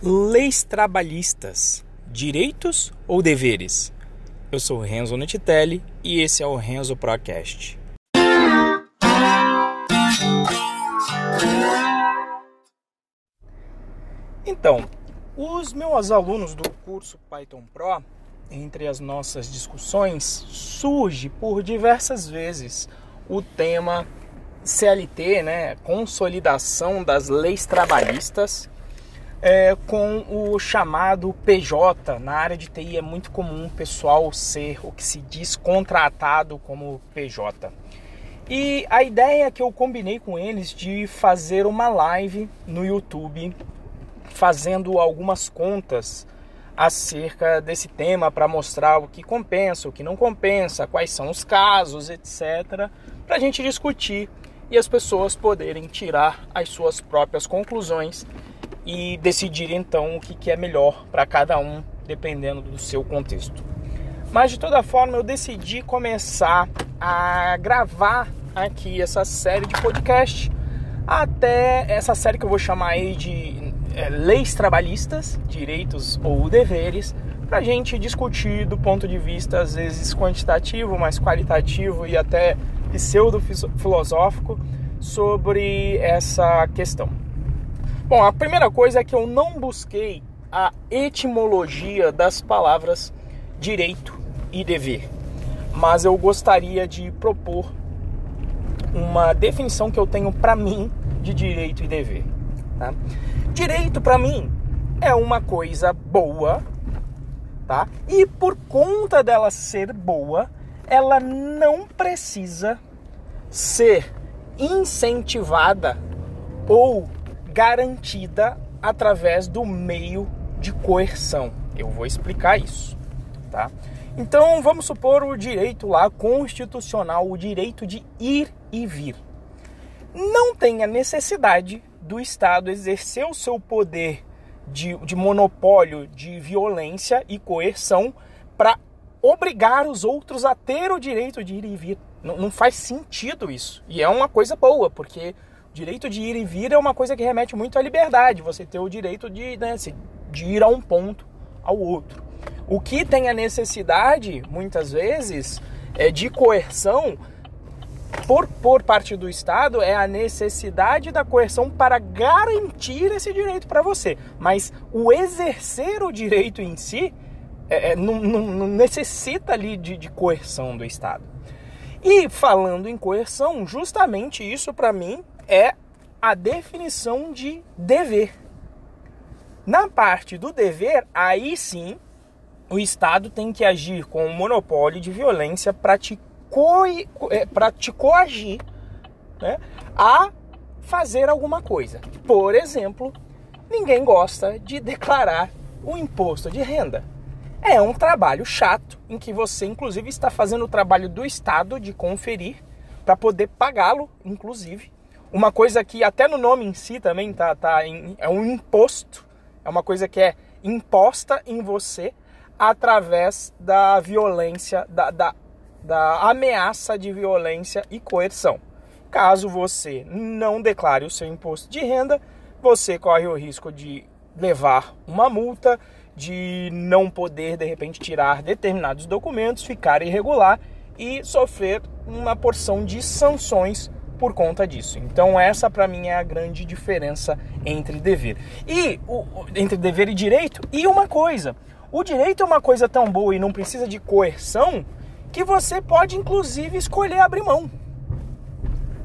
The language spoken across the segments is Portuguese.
Leis trabalhistas, direitos ou deveres? Eu sou Renzo Nutitelli e esse é o Renzo Procast. Então, os meus alunos do curso Python Pro, entre as nossas discussões, surge por diversas vezes o tema CLT, né, consolidação das leis trabalhistas é, com o chamado PJ. Na área de TI é muito comum o pessoal ser o que se diz contratado como PJ. E a ideia é que eu combinei com eles de fazer uma live no YouTube fazendo algumas contas acerca desse tema para mostrar o que compensa, o que não compensa, quais são os casos, etc, para a gente discutir e as pessoas poderem tirar as suas próprias conclusões e decidir então o que é melhor para cada um, dependendo do seu contexto. Mas de toda forma, eu decidi começar a gravar aqui essa série de podcast, até essa série que eu vou chamar aí de é, leis trabalhistas, direitos ou deveres, para a gente discutir do ponto de vista às vezes quantitativo, mas qualitativo e até pseudo-filosófico sobre essa questão. Bom, a primeira coisa é que eu não busquei a etimologia das palavras direito e dever, mas eu gostaria de propor uma definição que eu tenho para mim de direito e dever. Tá? Direito para mim é uma coisa boa, tá? E por conta dela ser boa, ela não precisa ser incentivada ou garantida através do meio de coerção. Eu vou explicar isso, tá? Então, vamos supor o direito lá constitucional, o direito de ir e vir. Não tem a necessidade do Estado exercer o seu poder de, de monopólio de violência e coerção para obrigar os outros a ter o direito de ir e vir. Não, não faz sentido isso. E é uma coisa boa, porque direito de ir e vir é uma coisa que remete muito à liberdade, você ter o direito de, né, de ir a um ponto ao outro. O que tem a necessidade, muitas vezes, é de coerção por, por parte do Estado é a necessidade da coerção para garantir esse direito para você. Mas o exercer o direito em si é, é, não, não, não, necessita ali de, de coerção do Estado. E falando em coerção, justamente isso para mim é a definição de dever. Na parte do dever, aí sim, o Estado tem que agir com o monopólio de violência co é, te coagir né, a fazer alguma coisa. Por exemplo, ninguém gosta de declarar o imposto de renda. É um trabalho chato em que você, inclusive, está fazendo o trabalho do Estado de conferir para poder pagá-lo, inclusive. Uma coisa que até no nome em si também tá, tá em, é um imposto, é uma coisa que é imposta em você através da violência, da, da, da ameaça de violência e coerção. Caso você não declare o seu imposto de renda, você corre o risco de levar uma multa, de não poder de repente tirar determinados documentos, ficar irregular e sofrer uma porção de sanções por conta disso. Então essa para mim é a grande diferença entre dever e o, entre dever e direito. E uma coisa, o direito é uma coisa tão boa e não precisa de coerção que você pode inclusive escolher abrir mão.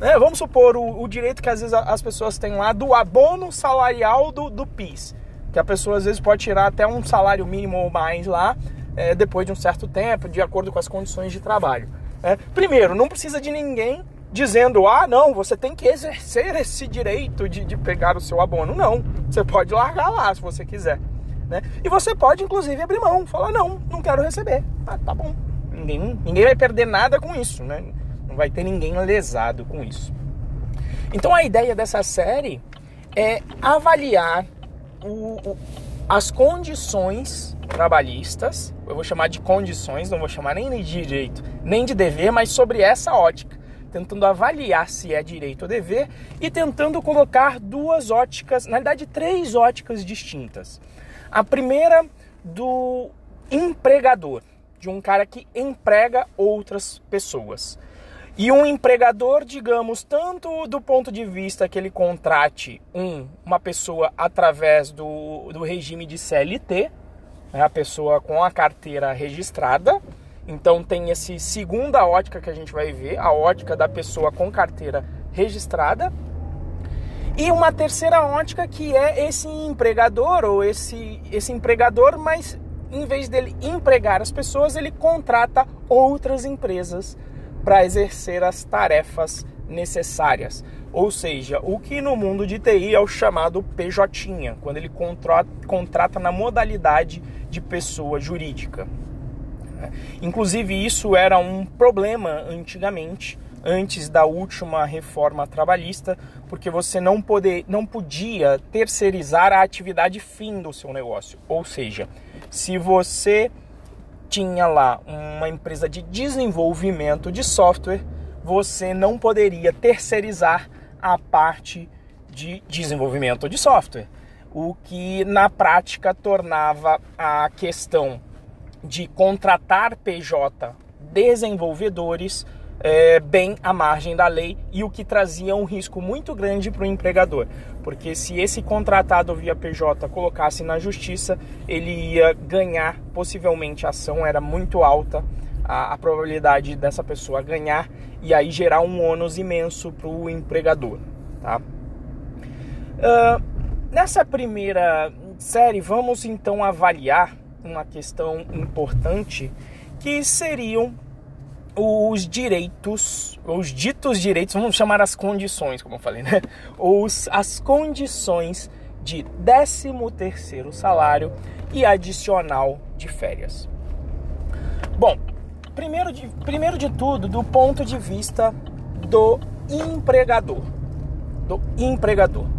É, vamos supor o, o, direito que às vezes as pessoas têm lá do abono salarial do, do PIS, que a pessoa às vezes pode tirar até um salário mínimo ou mais lá é, depois de um certo tempo, de acordo com as condições de trabalho. É, primeiro, não precisa de ninguém dizendo, ah, não, você tem que exercer esse direito de, de pegar o seu abono. Não, você pode largar lá se você quiser. Né? E você pode, inclusive, abrir mão, falar, não, não quero receber. Ah, tá bom. Ninguém, ninguém vai perder nada com isso, né? Não vai ter ninguém lesado com isso. Então a ideia dessa série é avaliar o, o, as condições trabalhistas, eu vou chamar de condições, não vou chamar nem de direito, nem de dever, mas sobre essa ótica tentando avaliar se é direito ou dever e tentando colocar duas óticas, na verdade três óticas distintas. A primeira do empregador, de um cara que emprega outras pessoas. E um empregador, digamos, tanto do ponto de vista que ele contrate um, uma pessoa através do, do regime de CLT, né, a pessoa com a carteira registrada, então tem esse segunda ótica que a gente vai ver, a ótica da pessoa com carteira registrada. E uma terceira ótica que é esse empregador ou esse esse empregador, mas em vez dele empregar as pessoas, ele contrata outras empresas para exercer as tarefas necessárias. Ou seja, o que no mundo de TI é o chamado PJ, quando ele contrata, contrata na modalidade de pessoa jurídica. Inclusive, isso era um problema antigamente, antes da última reforma trabalhista, porque você não, poder, não podia terceirizar a atividade fim do seu negócio. Ou seja, se você tinha lá uma empresa de desenvolvimento de software, você não poderia terceirizar a parte de desenvolvimento de software, o que na prática tornava a questão de contratar PJ desenvolvedores é, bem à margem da lei e o que trazia um risco muito grande para o empregador, porque se esse contratado via PJ colocasse na justiça, ele ia ganhar possivelmente a ação, era muito alta a, a probabilidade dessa pessoa ganhar e aí gerar um ônus imenso para o empregador. Tá? Uh, nessa primeira série, vamos então avaliar uma questão importante que seriam os direitos, os ditos direitos, vamos chamar as condições, como eu falei, né? Os, as condições de 13 terceiro salário e adicional de férias. Bom, primeiro de, primeiro de tudo, do ponto de vista do empregador. Do empregador.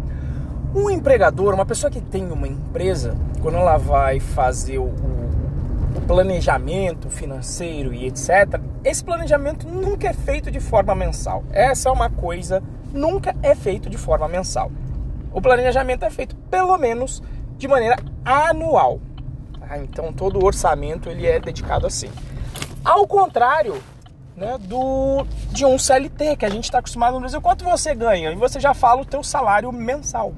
Um empregador, uma pessoa que tem uma empresa, quando ela vai fazer o, planejamento financeiro e etc., esse planejamento nunca é feito de forma mensal. Essa é uma coisa, nunca é feito de forma mensal. O planejamento é feito pelo menos de maneira anual. Tá? Então todo o orçamento ele é dedicado assim. Ao contrário né, do de um CLT que a gente está acostumado no Brasil, quanto você ganha e você já fala o teu salário mensal.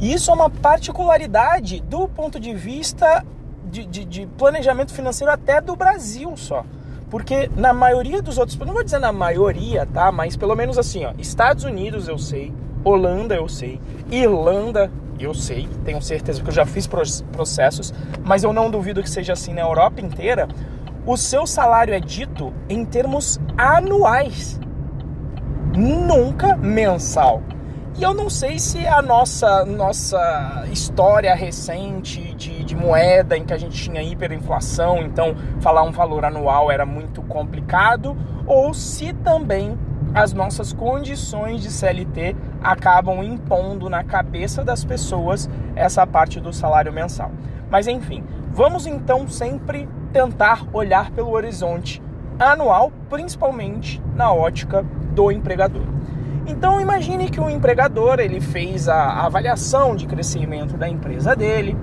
E isso é uma particularidade do ponto de vista de, de, de, planejamento financeiro até do Brasil só. Porque na maioria dos outros, não vou dizer na maioria, tá? Mas pelo menos assim, ó, Estados Unidos eu sei, Holanda eu sei, Irlanda eu sei, tenho certeza que eu já fiz processos, mas eu não duvido que seja assim na Europa inteira. O seu salário é dito em termos anuais, nunca mensal. E eu não sei se a nossa, nossa história recente de, de moeda, em que a gente tinha hiperinflação, então falar um valor anual era muito complicado, ou se também as nossas condições de CLT acabam impondo na cabeça das pessoas essa parte do salário mensal. Mas enfim, vamos então sempre tentar olhar pelo horizonte anual, principalmente na ótica do empregador. Então imagine que o empregador ele fez a avaliação de crescimento da empresa dele,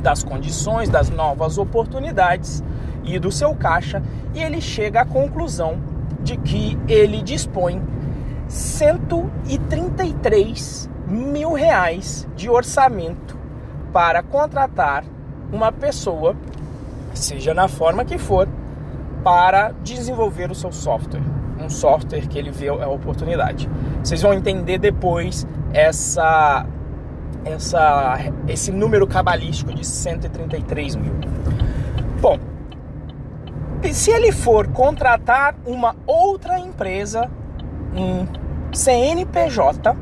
das condições, das novas oportunidades e do seu caixa, e ele chega à conclusão de que ele dispõe 133 mil reais de orçamento para contratar uma pessoa, seja na forma que for, para desenvolver o seu software um software que ele vê a oportunidade. Vocês vão entender depois essa, essa, esse número cabalístico de 133 mil. Bom, se ele for contratar uma outra empresa, um CNPJ,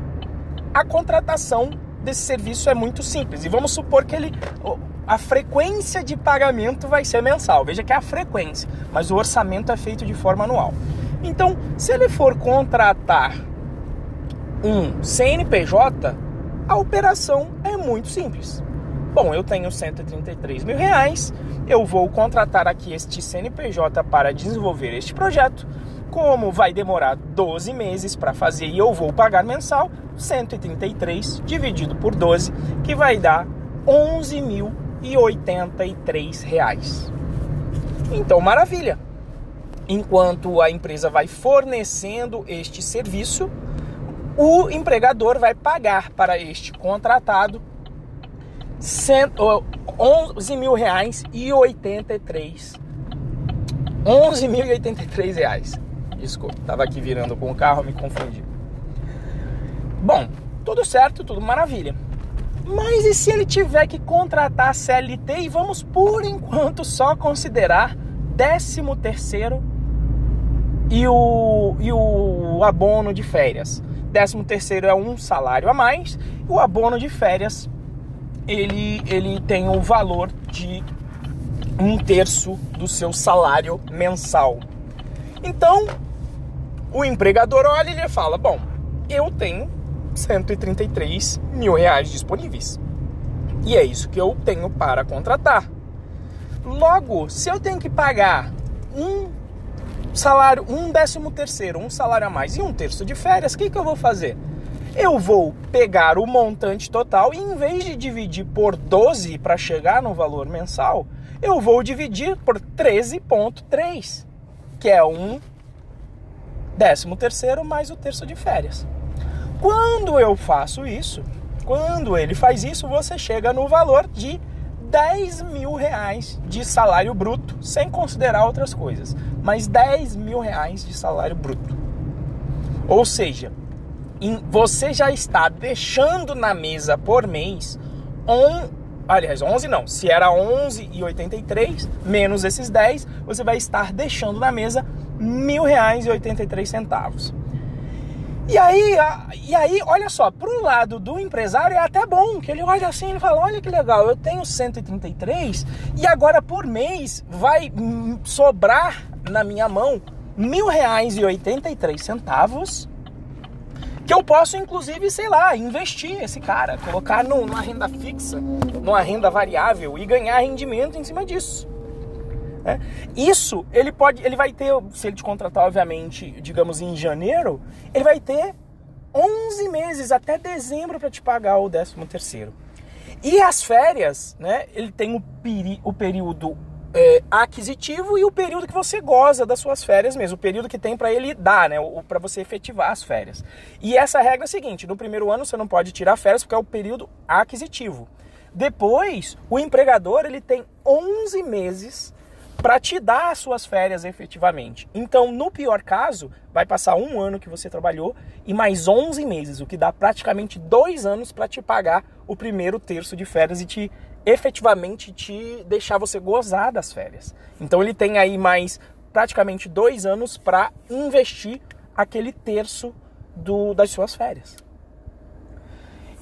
a contratação desse serviço é muito simples. E vamos supor que ele a frequência de pagamento vai ser mensal. Veja que é a frequência, mas o orçamento é feito de forma anual. Então, se ele for contratar um CNPJ, a operação é muito simples. Bom, eu tenho 133 mil reais, eu vou contratar aqui este CNPJ para desenvolver este projeto, Como vai demorar 12 meses para fazer e eu vou pagar mensal, 133 dividido por 12, que vai dar 11.083 reais. Então, maravilha. Enquanto a empresa vai fornecendo este serviço, o empregador vai pagar para este contratado 11 mil reais e 83 11 mil e 83 reais. Desculpa, tava aqui virando com o carro, me confundi. Bom, tudo certo, tudo maravilha. Mas e se ele tiver que contratar CLT e vamos por enquanto só considerar 13 terceiro e o, e o abono de férias 13 terceiro é um salário a mais o abono de férias ele, ele tem o valor de um terço do seu salário mensal. Então, o empregador olha e ele fala: Bom, eu tenho 133 mil reais disponíveis. E é isso que eu tenho para contratar. Logo, se eu tenho que pagar um salário, um décimo terceiro, um salário a mais e um terço de férias, o que, que eu vou fazer? eu vou pegar o montante total e em vez de dividir por 12 para chegar no valor mensal, eu vou dividir por 13,3, que é um décimo terceiro mais o terço de férias. Quando eu faço isso, quando ele faz isso, você chega no valor de 10 mil reais de salário bruto, sem considerar outras coisas, mas 10 mil reais de salário bruto. Ou seja, você já está deixando na mesa por mês on, aliás, 11 não, se era 11,83 menos esses 10, você vai estar deixando na mesa mil reais e 83 centavos. E aí, e aí, olha só, pro lado do empresário é até bom, que ele olha assim e fala, olha que legal, eu tenho 133 e agora por mês vai sobrar na minha mão mil reais e 83 centavos que eu posso, inclusive, sei lá, investir esse cara, colocar numa renda fixa, numa renda variável e ganhar rendimento em cima disso. É. Isso ele pode, ele vai ter, se ele te contratar, obviamente, digamos em janeiro, ele vai ter 11 meses até dezembro para te pagar o 13 terceiro. E as férias, né? Ele tem o, peri, o período é, aquisitivo e o período que você goza das suas férias mesmo, o período que tem para ele dar, né, para você efetivar as férias. E essa regra é a seguinte: no primeiro ano você não pode tirar férias porque é o período aquisitivo. Depois, o empregador ele tem 11 meses para te dar as suas férias efetivamente. Então, no pior caso, vai passar um ano que você trabalhou e mais 11 meses, o que dá praticamente dois anos para te pagar o primeiro terço de férias e te efetivamente te deixar você gozar das férias. Então ele tem aí mais praticamente dois anos para investir aquele terço do, das suas férias.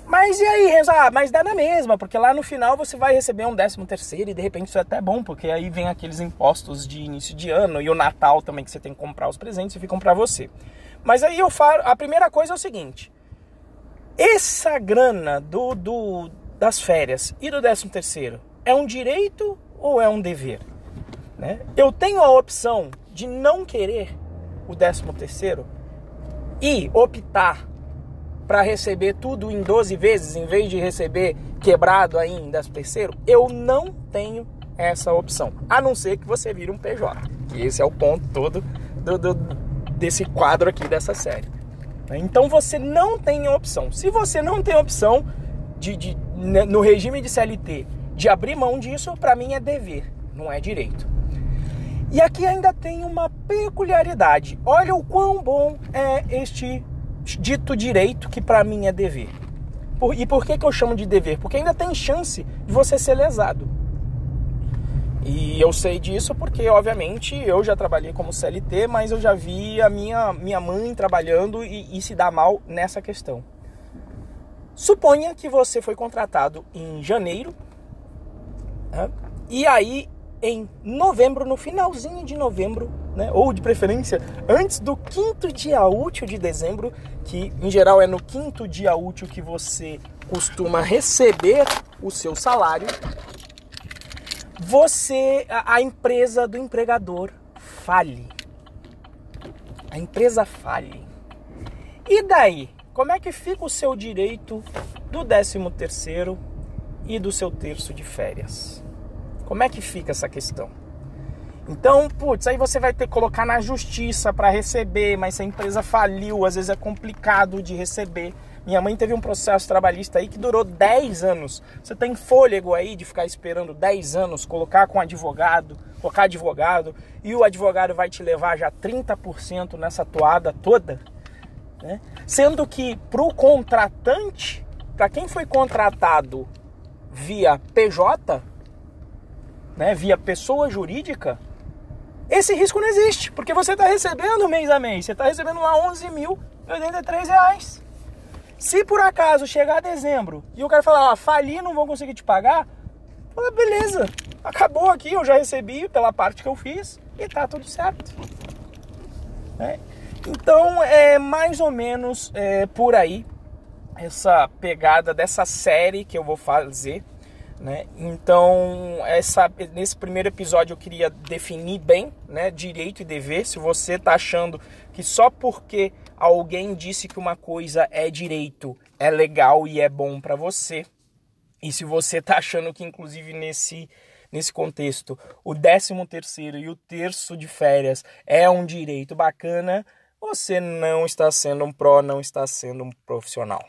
Mas e aí, Renzo? Ah, mas dá na mesma, porque lá no final você vai receber um décimo terceiro e de repente isso é até bom, porque aí vem aqueles impostos de início de ano e o Natal também que você tem que comprar os presentes e ficam para você. Mas aí eu falo, a primeira coisa é o seguinte: essa grana do, do das férias e do 13 terceiro é um direito ou é um dever? Né? Eu tenho a opção de não querer o 13 terceiro e optar para receber tudo em 12 vezes em vez de receber quebrado aí em 13 terceiro, eu não tenho essa opção, a não ser que você vire um PJ. E esse é o ponto todo do, do, desse quadro aqui dessa série. Então você não tem opção. Se você não tem opção, de, de, né, no regime de CLT de abrir mão disso, para mim é dever, não é direito. E aqui ainda tem uma peculiaridade. Olha o quão bom é este dito direito que para mim é dever. Por, e por que, que eu chamo de dever? Porque ainda tem chance de você ser lesado. E eu sei disso porque, obviamente, eu já trabalhei como CLT, mas eu já vi a minha, minha mãe trabalhando e, e se dar mal nessa questão. Suponha que você foi contratado em janeiro né? e aí em novembro, no finalzinho de novembro, né? ou de preferência antes do quinto dia útil de dezembro, que em geral é no quinto dia útil que você costuma receber o seu salário, você, a, a empresa do empregador fale. a empresa fale. E daí? Como é que fica o seu direito do 13 terceiro e do seu terço de férias? Como é que fica essa questão? Então, putz, aí você vai ter que colocar na justiça para receber, mas se a empresa faliu, às vezes é complicado de receber. Minha mãe teve um processo trabalhista aí que durou 10 anos. Você tem fôlego aí de ficar esperando 10 anos, colocar com advogado, colocar advogado, e o advogado vai te levar já 30% nessa toada toda? Né? Sendo que para o contratante, para quem foi contratado via PJ, né, via pessoa jurídica, esse risco não existe, porque você está recebendo mês a mês, você está recebendo lá 11 mil reais. Se por acaso chegar dezembro e o cara falar, ah, fali, não vou conseguir te pagar, fala, beleza, acabou aqui, eu já recebi pela parte que eu fiz e tá tudo certo. É. Então é mais ou menos é, por aí essa pegada dessa série que eu vou fazer. Né? Então, essa, nesse primeiro episódio eu queria definir bem né, direito e dever. Se você está achando que só porque alguém disse que uma coisa é direito, é legal e é bom para você. E se você está achando que, inclusive, nesse, nesse contexto, o décimo terceiro e o terço de férias é um direito bacana, você não está sendo um pró, não está sendo um profissional.